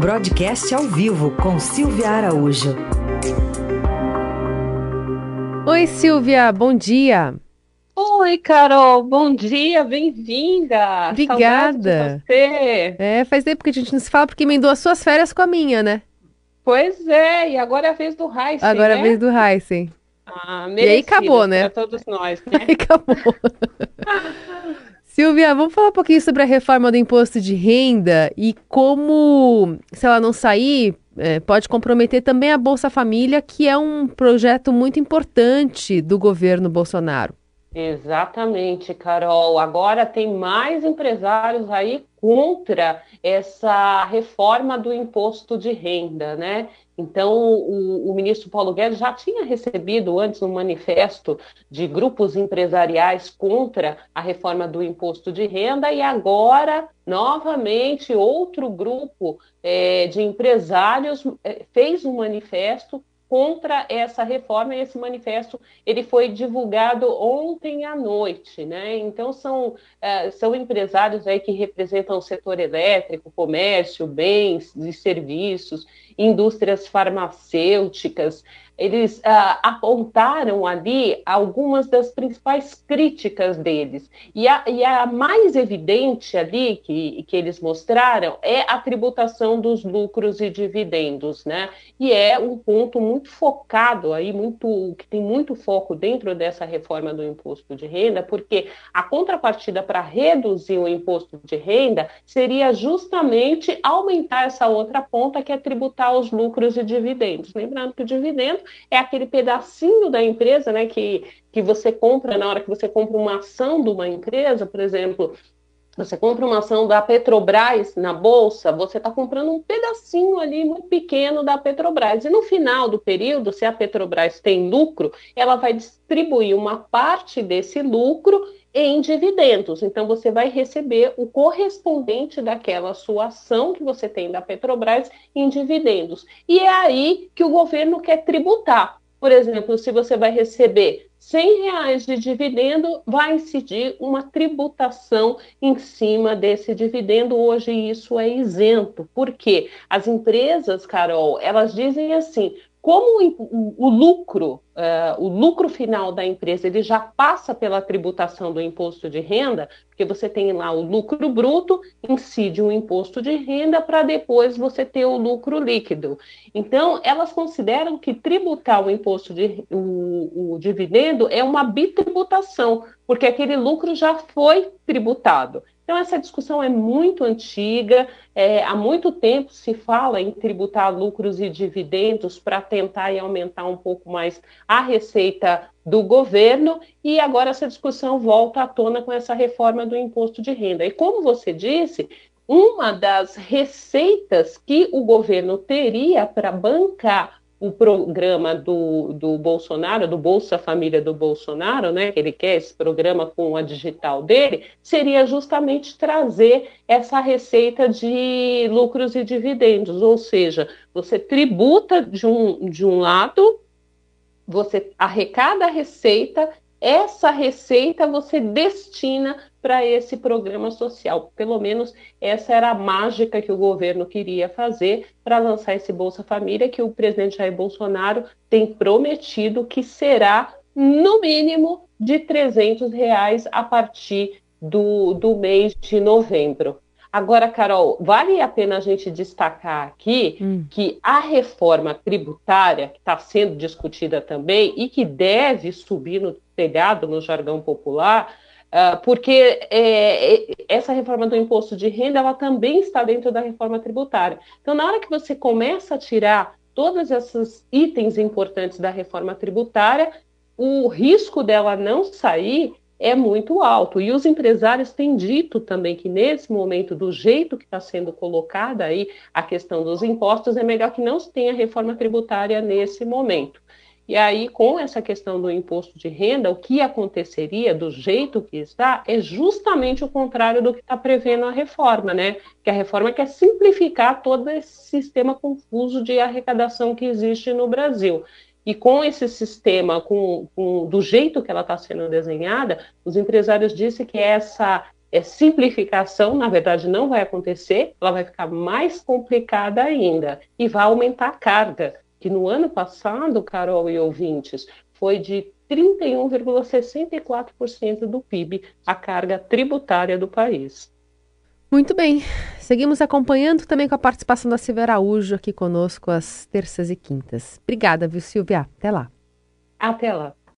Broadcast ao vivo com Silvia Araújo. Oi, Silvia, bom dia. Oi, Carol, bom dia, bem-vinda. Obrigada. você. É, faz tempo que a gente não se fala porque emendou as suas férias com a minha, né? Pois é, e agora é a vez do Heisen, Agora é né? a vez do Heisen. Ah, E aí acabou, né? Para todos nós, né? Aí acabou. Silvia, vamos falar um pouquinho sobre a reforma do imposto de renda e como, se ela não sair, é, pode comprometer também a Bolsa Família, que é um projeto muito importante do governo Bolsonaro. Exatamente, Carol. Agora tem mais empresários aí contra essa reforma do imposto de renda, né? Então, o, o, ministro Paulo Guedes já tinha recebido antes um manifesto de grupos empresariais contra a reforma do imposto de renda, e agora, novamente, outro grupo é, de empresários é, fez um manifesto contra essa reforma e esse manifesto ele foi divulgado ontem à noite, né? Então são, uh, são empresários aí que representam o setor elétrico, comércio, bens e serviços, indústrias farmacêuticas. Eles uh, apontaram ali algumas das principais críticas deles. E a, e a mais evidente ali que, que eles mostraram é a tributação dos lucros e dividendos, né? E é um ponto muito focado aí, muito que tem muito foco dentro dessa reforma do imposto de renda, porque a contrapartida para reduzir o imposto de renda seria justamente aumentar essa outra ponta que é tributar os lucros e dividendos. Lembrando que o dividendo é aquele pedacinho da empresa, né, que, que você compra na hora que você compra uma ação de uma empresa, por exemplo, você compra uma ação da Petrobras na bolsa, você está comprando um pedacinho ali muito pequeno da Petrobras. E no final do período, se a Petrobras tem lucro, ela vai distribuir uma parte desse lucro em dividendos. Então, você vai receber o correspondente daquela sua ação que você tem da Petrobras em dividendos. E é aí que o governo quer tributar. Por exemplo, se você vai receber 100 reais de dividendo, vai incidir uma tributação em cima desse dividendo. Hoje isso é isento. Por quê? As empresas, Carol, elas dizem assim: como o, o lucro, uh, o lucro final da empresa, ele já passa pela tributação do imposto de renda, porque você tem lá o lucro bruto, incide um imposto de renda para depois você ter o lucro líquido. Então, elas consideram que tributar o imposto de o, o dividendo é uma bitributação, porque aquele lucro já foi tributado. Então, essa discussão é muito antiga, é, há muito tempo se fala em tributar lucros e dividendos para tentar e aumentar um pouco mais a receita do governo, e agora essa discussão volta à tona com essa reforma do imposto de renda. E como você disse, uma das receitas que o governo teria para bancar o programa do, do Bolsonaro, do Bolsa Família do Bolsonaro, né, que ele quer esse programa com a digital dele, seria justamente trazer essa receita de lucros e dividendos, ou seja, você tributa de um, de um lado, você arrecada a receita, essa receita você destina para esse programa social. Pelo menos essa era a mágica que o governo queria fazer para lançar esse Bolsa Família, que o presidente Jair Bolsonaro tem prometido que será, no mínimo, de 300 reais a partir do, do mês de novembro. Agora, Carol, vale a pena a gente destacar aqui hum. que a reforma tributária, que está sendo discutida também e que deve subir no telhado, no jargão popular, porque é, essa reforma do imposto de renda ela também está dentro da reforma tributária. Então, na hora que você começa a tirar todos esses itens importantes da reforma tributária, o risco dela não sair é muito alto. E os empresários têm dito também que, nesse momento, do jeito que está sendo colocada aí a questão dos impostos, é melhor que não se tenha reforma tributária nesse momento. E aí, com essa questão do imposto de renda, o que aconteceria do jeito que está é justamente o contrário do que está prevendo a reforma, né? Que a reforma quer simplificar todo esse sistema confuso de arrecadação que existe no Brasil. E com esse sistema, com, com do jeito que ela está sendo desenhada, os empresários dizem que essa é, simplificação, na verdade, não vai acontecer, ela vai ficar mais complicada ainda e vai aumentar a carga, que no ano passado, Carol e ouvintes, foi de 31,64% do PIB a carga tributária do país. Muito bem. Seguimos acompanhando também com a participação da Silvia Araújo aqui conosco às terças e quintas. Obrigada, viu, Silvia? Até lá. Até lá.